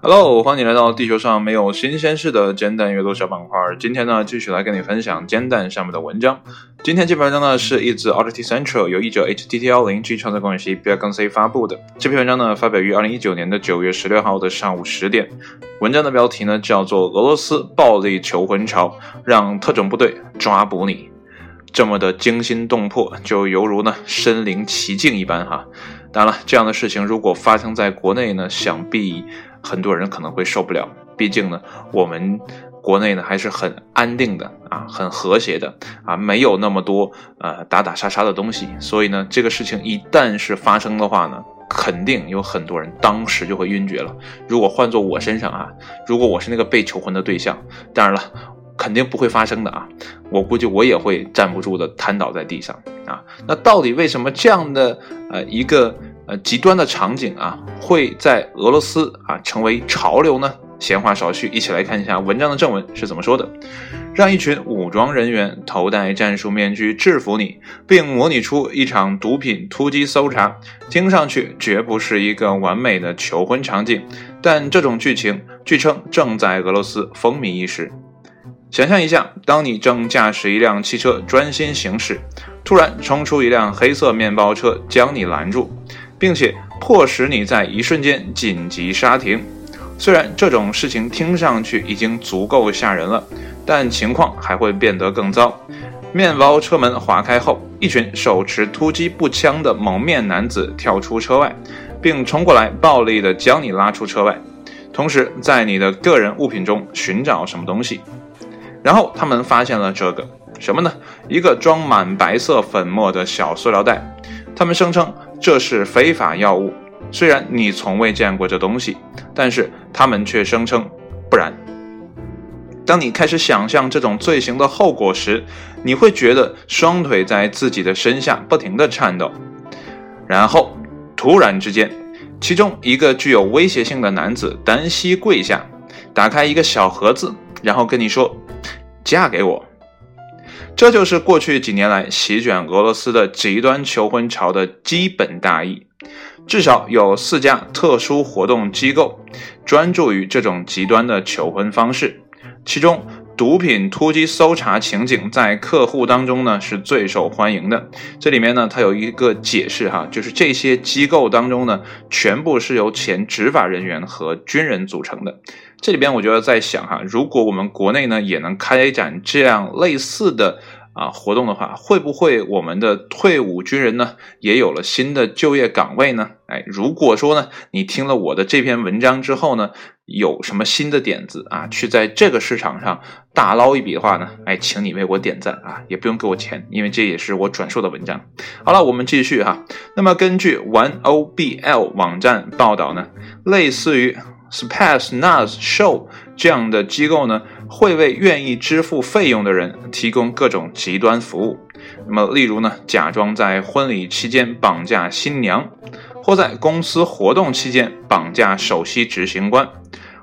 Hello，欢迎来到地球上没有新鲜事的煎蛋阅读小板块。今天呢，继续来跟你分享煎蛋上面的文章。今天这篇文章呢，是一自 Audit Central 由译者 H T T 幺零 G 创作关系 b i l c C 发布的。这篇文章呢，发表于二零一九年的九月十六号的上午十点。文章的标题呢，叫做《俄罗斯暴力求婚潮让特种部队抓捕你》，这么的惊心动魄，就犹如呢身临其境一般哈。当然了，这样的事情如果发生在国内呢，想必。很多人可能会受不了，毕竟呢，我们国内呢还是很安定的啊，很和谐的啊，没有那么多呃打打杀杀的东西，所以呢，这个事情一旦是发生的话呢，肯定有很多人当时就会晕厥了。如果换做我身上啊，如果我是那个被求婚的对象，当然了，肯定不会发生的啊，我估计我也会站不住的，瘫倒在地上啊。那到底为什么这样的呃一个？呃，极端的场景啊，会在俄罗斯啊成为潮流呢？闲话少叙，一起来看一下文章的正文是怎么说的。让一群武装人员头戴战术面具制服你，并模拟出一场毒品突击搜查，听上去绝不是一个完美的求婚场景。但这种剧情据称正在俄罗斯风靡一时。想象一下，当你正驾驶一辆汽车专心行驶，突然冲出一辆黑色面包车将你拦住。并且迫使你在一瞬间紧急刹停。虽然这种事情听上去已经足够吓人了，但情况还会变得更糟。面包车门划开后，一群手持突击步枪的蒙面男子跳出车外，并冲过来暴力地将你拉出车外，同时在你的个人物品中寻找什么东西。然后他们发现了这个什么呢？一个装满白色粉末的小塑料袋。他们声称。这是非法药物，虽然你从未见过这东西，但是他们却声称不然。当你开始想象这种罪行的后果时，你会觉得双腿在自己的身下不停地颤抖。然后，突然之间，其中一个具有威胁性的男子单膝跪下，打开一个小盒子，然后跟你说：“嫁给我。”这就是过去几年来席卷俄罗斯的极端求婚潮的基本大意。至少有四家特殊活动机构专注于这种极端的求婚方式，其中毒品突击搜查情景在客户当中呢是最受欢迎的。这里面呢，它有一个解释哈，就是这些机构当中呢，全部是由前执法人员和军人组成的。这里边我就要在想哈，如果我们国内呢也能开展这样类似的啊活动的话，会不会我们的退伍军人呢也有了新的就业岗位呢？哎，如果说呢你听了我的这篇文章之后呢，有什么新的点子啊，去在这个市场上大捞一笔的话呢，哎，请你为我点赞啊，也不用给我钱，因为这也是我转述的文章。好了，我们继续哈。那么根据 One O B L 网站报道呢，类似于。Spetsnaz Show 这样的机构呢，会为愿意支付费用的人提供各种极端服务。那么，例如呢，假装在婚礼期间绑架新娘，或在公司活动期间绑架首席执行官，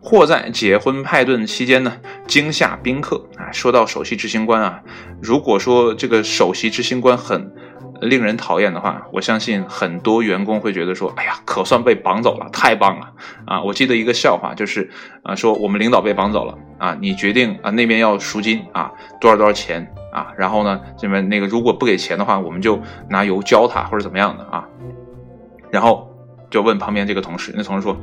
或在结婚派对期间呢惊吓宾客。啊，说到首席执行官啊，如果说这个首席执行官很。令人讨厌的话，我相信很多员工会觉得说：“哎呀，可算被绑走了，太棒了！”啊，我记得一个笑话，就是啊，说我们领导被绑走了啊，你决定啊那边要赎金啊，多少多少钱啊，然后呢这边那个如果不给钱的话，我们就拿油浇他或者怎么样的啊，然后就问旁边这个同事，那同事说：“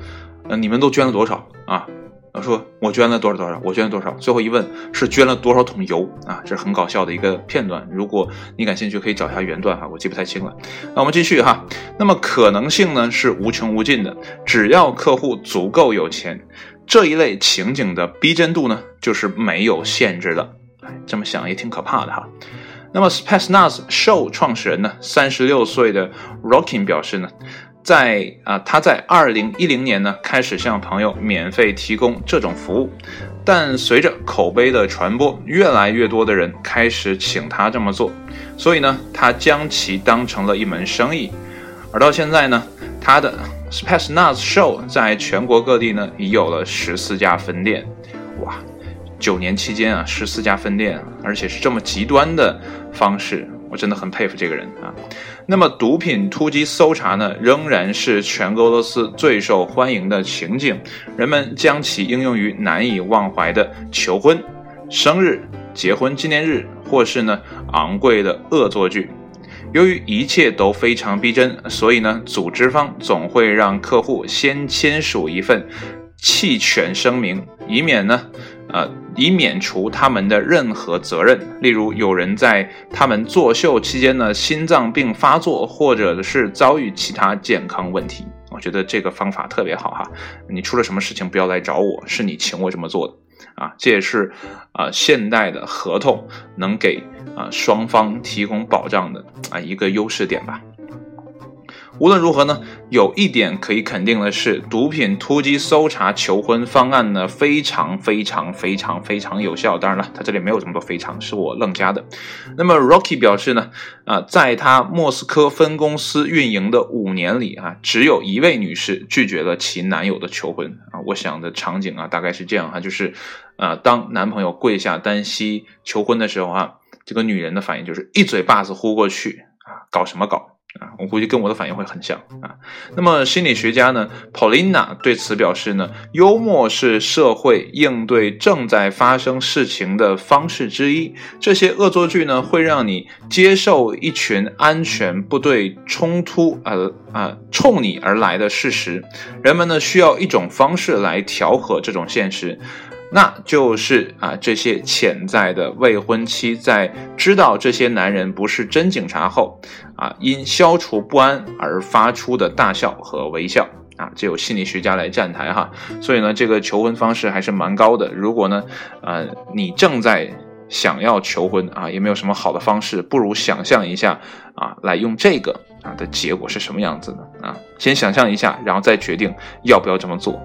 呃，你们都捐了多少啊？”他说：“我捐了多少多少，我捐了多少。”最后一问是捐了多少桶油啊？这是很搞笑的一个片段。如果你感兴趣，可以找一下原段哈，我记不太清了。那我们继续哈。那么可能性呢是无穷无尽的，只要客户足够有钱，这一类情景的逼真度呢就是没有限制的。哎，这么想也挺可怕的哈。那么 Spetsnaz Show 创始人呢，三十六岁的 Rockin 表示呢。在啊，他在二零一零年呢开始向朋友免费提供这种服务，但随着口碑的传播，越来越多的人开始请他这么做，所以呢，他将其当成了一门生意。而到现在呢，他的 Spacenaz Show 在全国各地呢已有了十四家分店。哇，九年期间啊，十四家分店，而且是这么极端的方式。我真的很佩服这个人啊。那么，毒品突击搜查呢，仍然是全俄罗斯最受欢迎的情景，人们将其应用于难以忘怀的求婚、生日、结婚纪念日，或是呢昂贵的恶作剧。由于一切都非常逼真，所以呢，组织方总会让客户先签署一份弃权声明，以免呢，呃，以免除他们的任何责任。例如，有人在他们作秀期间呢，心脏病发作，或者是遭遇其他健康问题。我觉得这个方法特别好哈，你出了什么事情不要来找我，是你请我这么做的。啊，这也是啊，现代的合同能给啊双方提供保障的啊一个优势点吧。无论如何呢，有一点可以肯定的是，毒品突击搜查求婚方案呢非常非常非常非常有效。当然了，他这里没有这么多非常，是我愣加的。那么 Rocky 表示呢，啊，在他莫斯科分公司运营的五年里啊，只有一位女士拒绝了其男友的求婚啊。我想的场景啊，大概是这样哈，就是啊，当男朋友跪下单膝求婚的时候啊，这个女人的反应就是一嘴巴子呼过去啊，搞什么搞？啊，我估计跟我的反应会很像啊。那么心理学家呢，Paulina 对此表示呢，幽默是社会应对正在发生事情的方式之一。这些恶作剧呢，会让你接受一群安全部队冲突而啊冲你而来的事实。人们呢，需要一种方式来调和这种现实。那就是啊，这些潜在的未婚妻在知道这些男人不是真警察后，啊，因消除不安而发出的大笑和微笑啊，这有心理学家来站台哈。所以呢，这个求婚方式还是蛮高的。如果呢，呃，你正在想要求婚啊，也没有什么好的方式，不如想象一下啊，来用这个啊的结果是什么样子的啊？先想象一下，然后再决定要不要这么做。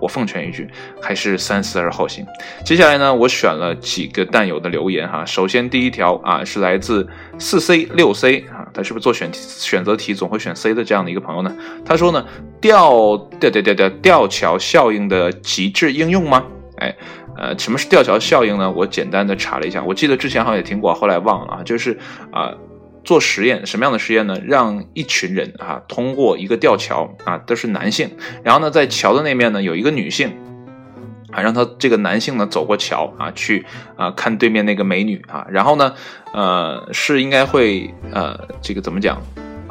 我奉劝一句，还是三思而后行。接下来呢，我选了几个弹友的留言哈。首先第一条啊，是来自四 C 六 C 啊，他是不是做选题选择题总会选 C 的这样的一个朋友呢？他说呢，吊吊吊吊吊吊桥效应的极致应用吗？哎，呃，什么是吊桥效应呢？我简单的查了一下，我记得之前好像也听过，后来忘了啊，就是啊。做实验，什么样的实验呢？让一群人啊，通过一个吊桥啊，都是男性，然后呢，在桥的那面呢有一个女性，啊，让他这个男性呢走过桥啊，去啊看对面那个美女啊，然后呢，呃，是应该会呃，这个怎么讲？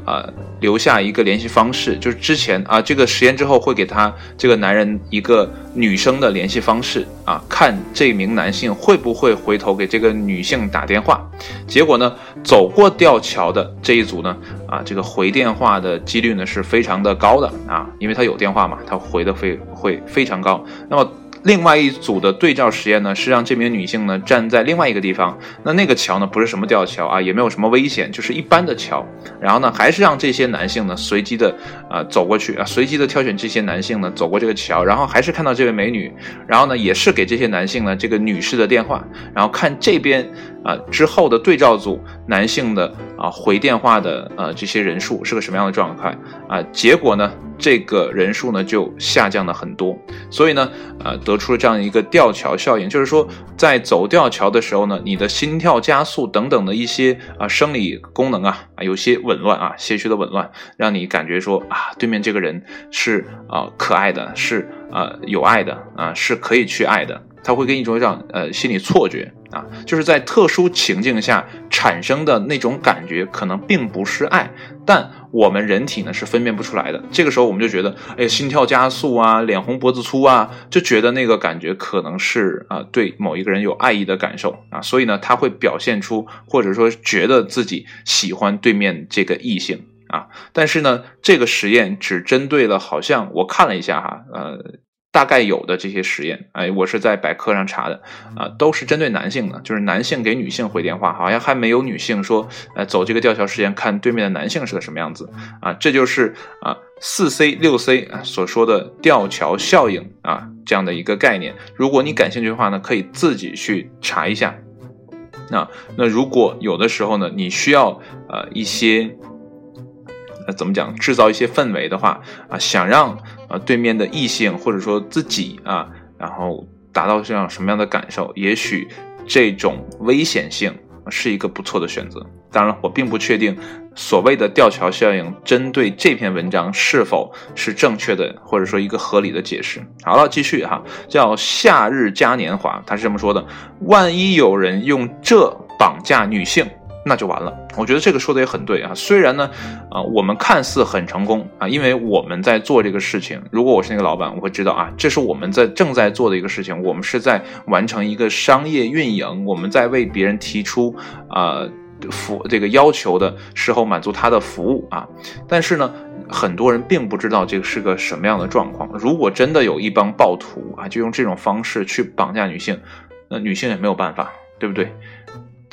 啊，留下一个联系方式，就是之前啊，这个实验之后会给他这个男人一个女生的联系方式啊，看这名男性会不会回头给这个女性打电话。结果呢，走过吊桥的这一组呢，啊，这个回电话的几率呢是非常的高的啊，因为他有电话嘛，他回的会会非常高。那么。另外一组的对照实验呢，是让这名女性呢站在另外一个地方，那那个桥呢不是什么吊桥啊，也没有什么危险，就是一般的桥。然后呢，还是让这些男性呢随机的啊走过去啊，随机的挑选这些男性呢走过这个桥，然后还是看到这位美女，然后呢也是给这些男性呢这个女士的电话，然后看这边啊之后的对照组男性的啊回电话的呃这些人数是个什么样的状态啊？结果呢？这个人数呢就下降了很多，所以呢，呃，得出了这样一个吊桥效应，就是说，在走吊桥的时候呢，你的心跳加速等等的一些啊生理功能啊啊有些紊乱啊，些许的紊乱，让你感觉说啊，对面这个人是啊可爱的，是啊有爱的啊，是可以去爱的，他会给你一种这样呃心理错觉啊，就是在特殊情境下产生的那种感觉，可能并不是爱，但。我们人体呢是分辨不出来的，这个时候我们就觉得，哎，心跳加速啊，脸红脖子粗啊，就觉得那个感觉可能是啊对某一个人有爱意的感受啊，所以呢他会表现出或者说觉得自己喜欢对面这个异性啊，但是呢这个实验只针对了好像我看了一下哈，呃。大概有的这些实验，哎，我是在百科上查的，啊，都是针对男性的，就是男性给女性回电话，好像还没有女性说，呃，走这个吊桥实验看对面的男性是个什么样子，啊，这就是啊四 C 六 C 啊所说的吊桥效应啊这样的一个概念。如果你感兴趣的话呢，可以自己去查一下。那那如果有的时候呢，你需要呃一些。呃怎么讲？制造一些氛围的话啊，想让啊对面的异性或者说自己啊，然后达到这样什么样的感受？也许这种危险性是一个不错的选择。当然，我并不确定所谓的吊桥效应针对这篇文章是否是正确的，或者说一个合理的解释。好了，继续哈，叫夏日嘉年华，他是这么说的：万一有人用这绑架女性。那就完了。我觉得这个说的也很对啊。虽然呢，啊，我们看似很成功啊，因为我们在做这个事情。如果我是那个老板，我会知道啊，这是我们在正在做的一个事情。我们是在完成一个商业运营，我们在为别人提出啊服这个要求的时候满足他的服务啊。但是呢，很多人并不知道这个是个什么样的状况。如果真的有一帮暴徒啊，就用这种方式去绑架女性，那女性也没有办法，对不对？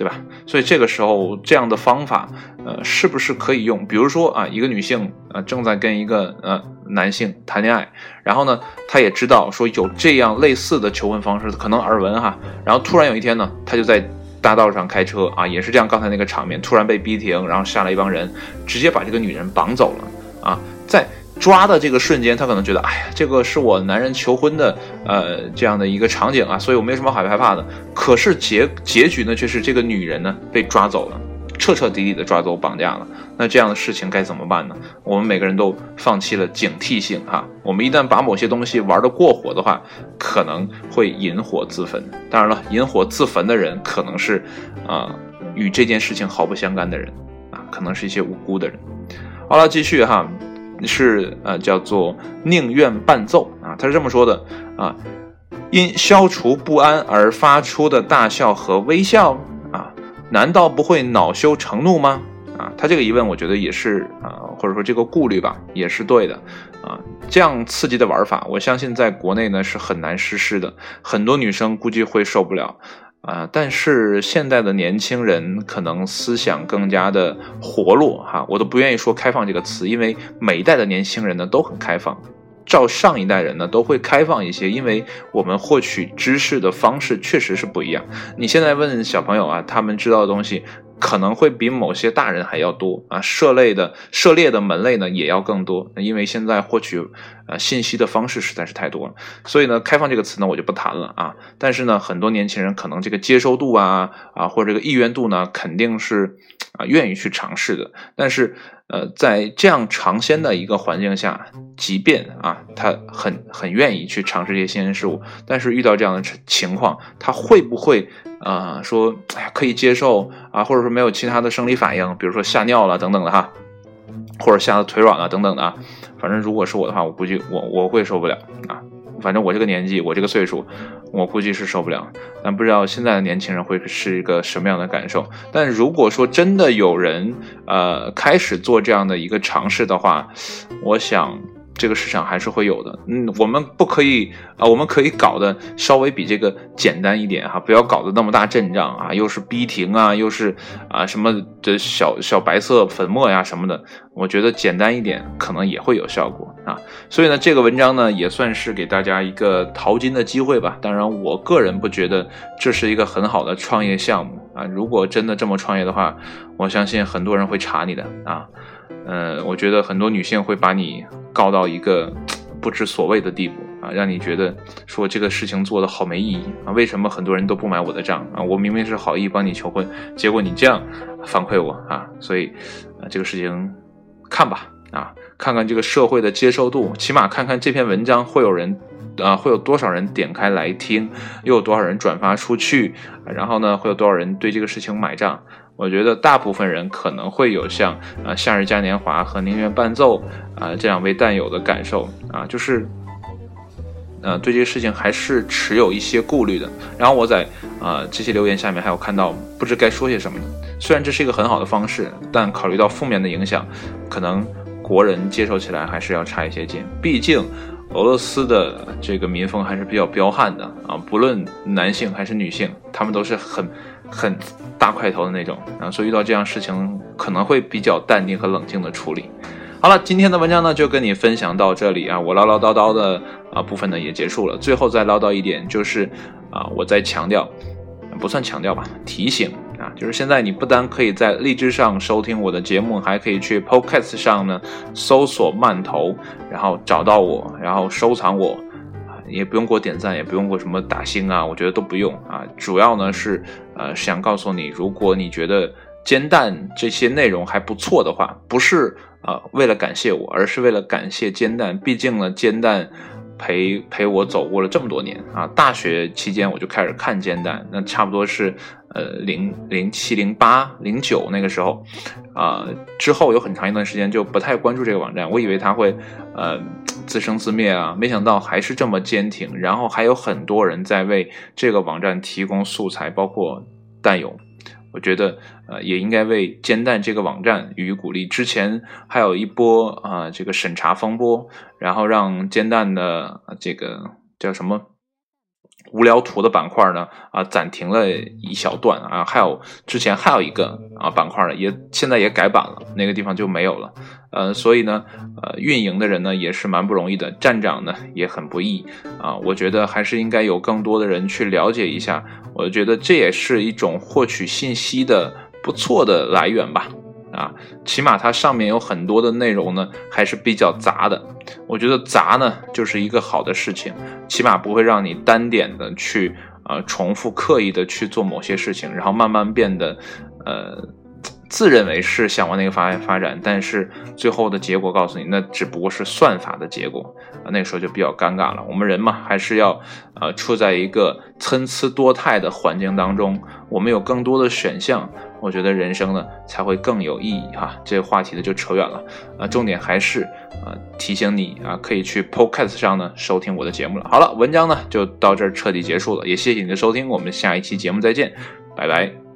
对吧？所以这个时候这样的方法，呃，是不是可以用？比如说啊，一个女性呃正在跟一个呃男性谈恋爱，然后呢，她也知道说有这样类似的求婚方式，可能耳闻哈。然后突然有一天呢，她就在大道上开车啊，也是这样，刚才那个场面，突然被逼停，然后下来一帮人，直接把这个女人绑走了啊，在。抓的这个瞬间，他可能觉得，哎呀，这个是我男人求婚的，呃，这样的一个场景啊，所以我没什么好害怕的。可是结结局呢，却是这个女人呢被抓走了，彻彻底底的抓走绑架了。那这样的事情该怎么办呢？我们每个人都放弃了警惕性哈，我们一旦把某些东西玩得过火的话，可能会引火自焚。当然了，引火自焚的人可能是啊与这件事情毫不相干的人啊，可能是一些无辜的人。好了，继续哈。是呃，叫做宁愿伴奏啊，他是这么说的啊，因消除不安而发出的大笑和微笑啊，难道不会恼羞成怒吗？啊，他这个疑问，我觉得也是啊，或者说这个顾虑吧，也是对的啊。这样刺激的玩法，我相信在国内呢是很难实施的，很多女生估计会受不了。啊，但是现在的年轻人可能思想更加的活络哈，我都不愿意说开放这个词，因为每一代的年轻人呢都很开放，照上一代人呢都会开放一些，因为我们获取知识的方式确实是不一样。你现在问小朋友啊，他们知道的东西。可能会比某些大人还要多啊，涉类的涉猎的门类呢也要更多，因为现在获取呃信息的方式实在是太多了，所以呢，开放这个词呢我就不谈了啊。但是呢，很多年轻人可能这个接收度啊啊或者这个意愿度呢肯定是啊愿意去尝试的，但是呃在这样尝鲜的一个环境下，即便啊他很很愿意去尝试这些新鲜事物，但是遇到这样的情况，他会不会？啊，说哎可以接受啊，或者说没有其他的生理反应，比如说吓尿了等等的哈，或者吓得腿软了等等的啊。反正如果是我的话，我估计我我会受不了啊。反正我这个年纪，我这个岁数，我估计是受不了。但不知道现在的年轻人会是一个什么样的感受。但如果说真的有人呃开始做这样的一个尝试的话，我想。这个市场还是会有的，嗯，我们不可以啊，我们可以搞得稍微比这个简单一点哈，不要搞得那么大阵仗啊，又是逼停啊，又是啊什么的小小白色粉末呀什么的，我觉得简单一点可能也会有效果啊。所以呢，这个文章呢也算是给大家一个淘金的机会吧。当然，我个人不觉得这是一个很好的创业项目啊。如果真的这么创业的话，我相信很多人会查你的啊。呃，我觉得很多女性会把你告到一个不知所谓的地步啊，让你觉得说这个事情做的好没意义啊。为什么很多人都不买我的账啊？我明明是好意帮你求婚，结果你这样反馈我啊！所以啊，这个事情看吧啊，看看这个社会的接受度，起码看看这篇文章会有人啊，会有多少人点开来听，又有多少人转发出去，然后呢，会有多少人对这个事情买账。我觉得大部分人可能会有像啊《夏日嘉年华》和《宁愿伴奏》啊这两位弹友的感受啊，就是呃对这个事情还是持有一些顾虑的。然后我在啊这些留言下面还有看到不知该说些什么。虽然这是一个很好的方式，但考虑到负面的影响，可能国人接受起来还是要差一些劲。毕竟俄罗斯的这个民风还是比较彪悍的啊，不论男性还是女性，他们都是很。很大块头的那种啊，所以遇到这样事情可能会比较淡定和冷静的处理。好了，今天的文章呢就跟你分享到这里啊，我唠唠叨叨的啊部分呢也结束了。最后再唠叨一点，就是啊，我再强调，不算强调吧，提醒啊，就是现在你不单可以在荔枝上收听我的节目，还可以去 Podcast 上呢搜索“慢头”，然后找到我，然后收藏我。也不用给我点赞，也不用给我什么打星啊，我觉得都不用啊。主要呢是呃想告诉你，如果你觉得煎蛋这些内容还不错的话，不是啊为了感谢我，而是为了感谢煎蛋，毕竟呢煎蛋。陪陪我走过了这么多年啊！大学期间我就开始看煎蛋，那差不多是呃零零七零八零九那个时候，啊之后有很长一段时间就不太关注这个网站，我以为它会呃自生自灭啊，没想到还是这么坚挺，然后还有很多人在为这个网站提供素材，包括蛋友。我觉得，呃，也应该为煎蛋这个网站予以鼓励。之前还有一波啊，这个审查风波，然后让煎蛋的这个叫什么？无聊图的板块呢啊暂停了一小段啊，还有之前还有一个啊板块呢也现在也改版了，那个地方就没有了。呃，所以呢，呃，运营的人呢也是蛮不容易的，站长呢也很不易啊。我觉得还是应该有更多的人去了解一下，我觉得这也是一种获取信息的不错的来源吧。啊，起码它上面有很多的内容呢，还是比较杂的。我觉得杂呢，就是一个好的事情，起码不会让你单点的去呃重复刻意的去做某些事情，然后慢慢变得呃自认为是想往那个发发展，但是最后的结果告诉你，那只不过是算法的结果啊，那时候就比较尴尬了。我们人嘛，还是要呃处在一个参差多态的环境当中，我们有更多的选项。我觉得人生呢才会更有意义哈，这个话题呢就扯远了啊，重点还是啊提醒你啊，可以去 Podcast 上呢收听我的节目了。好了，文章呢就到这儿彻底结束了，也谢谢你的收听，我们下一期节目再见，拜拜。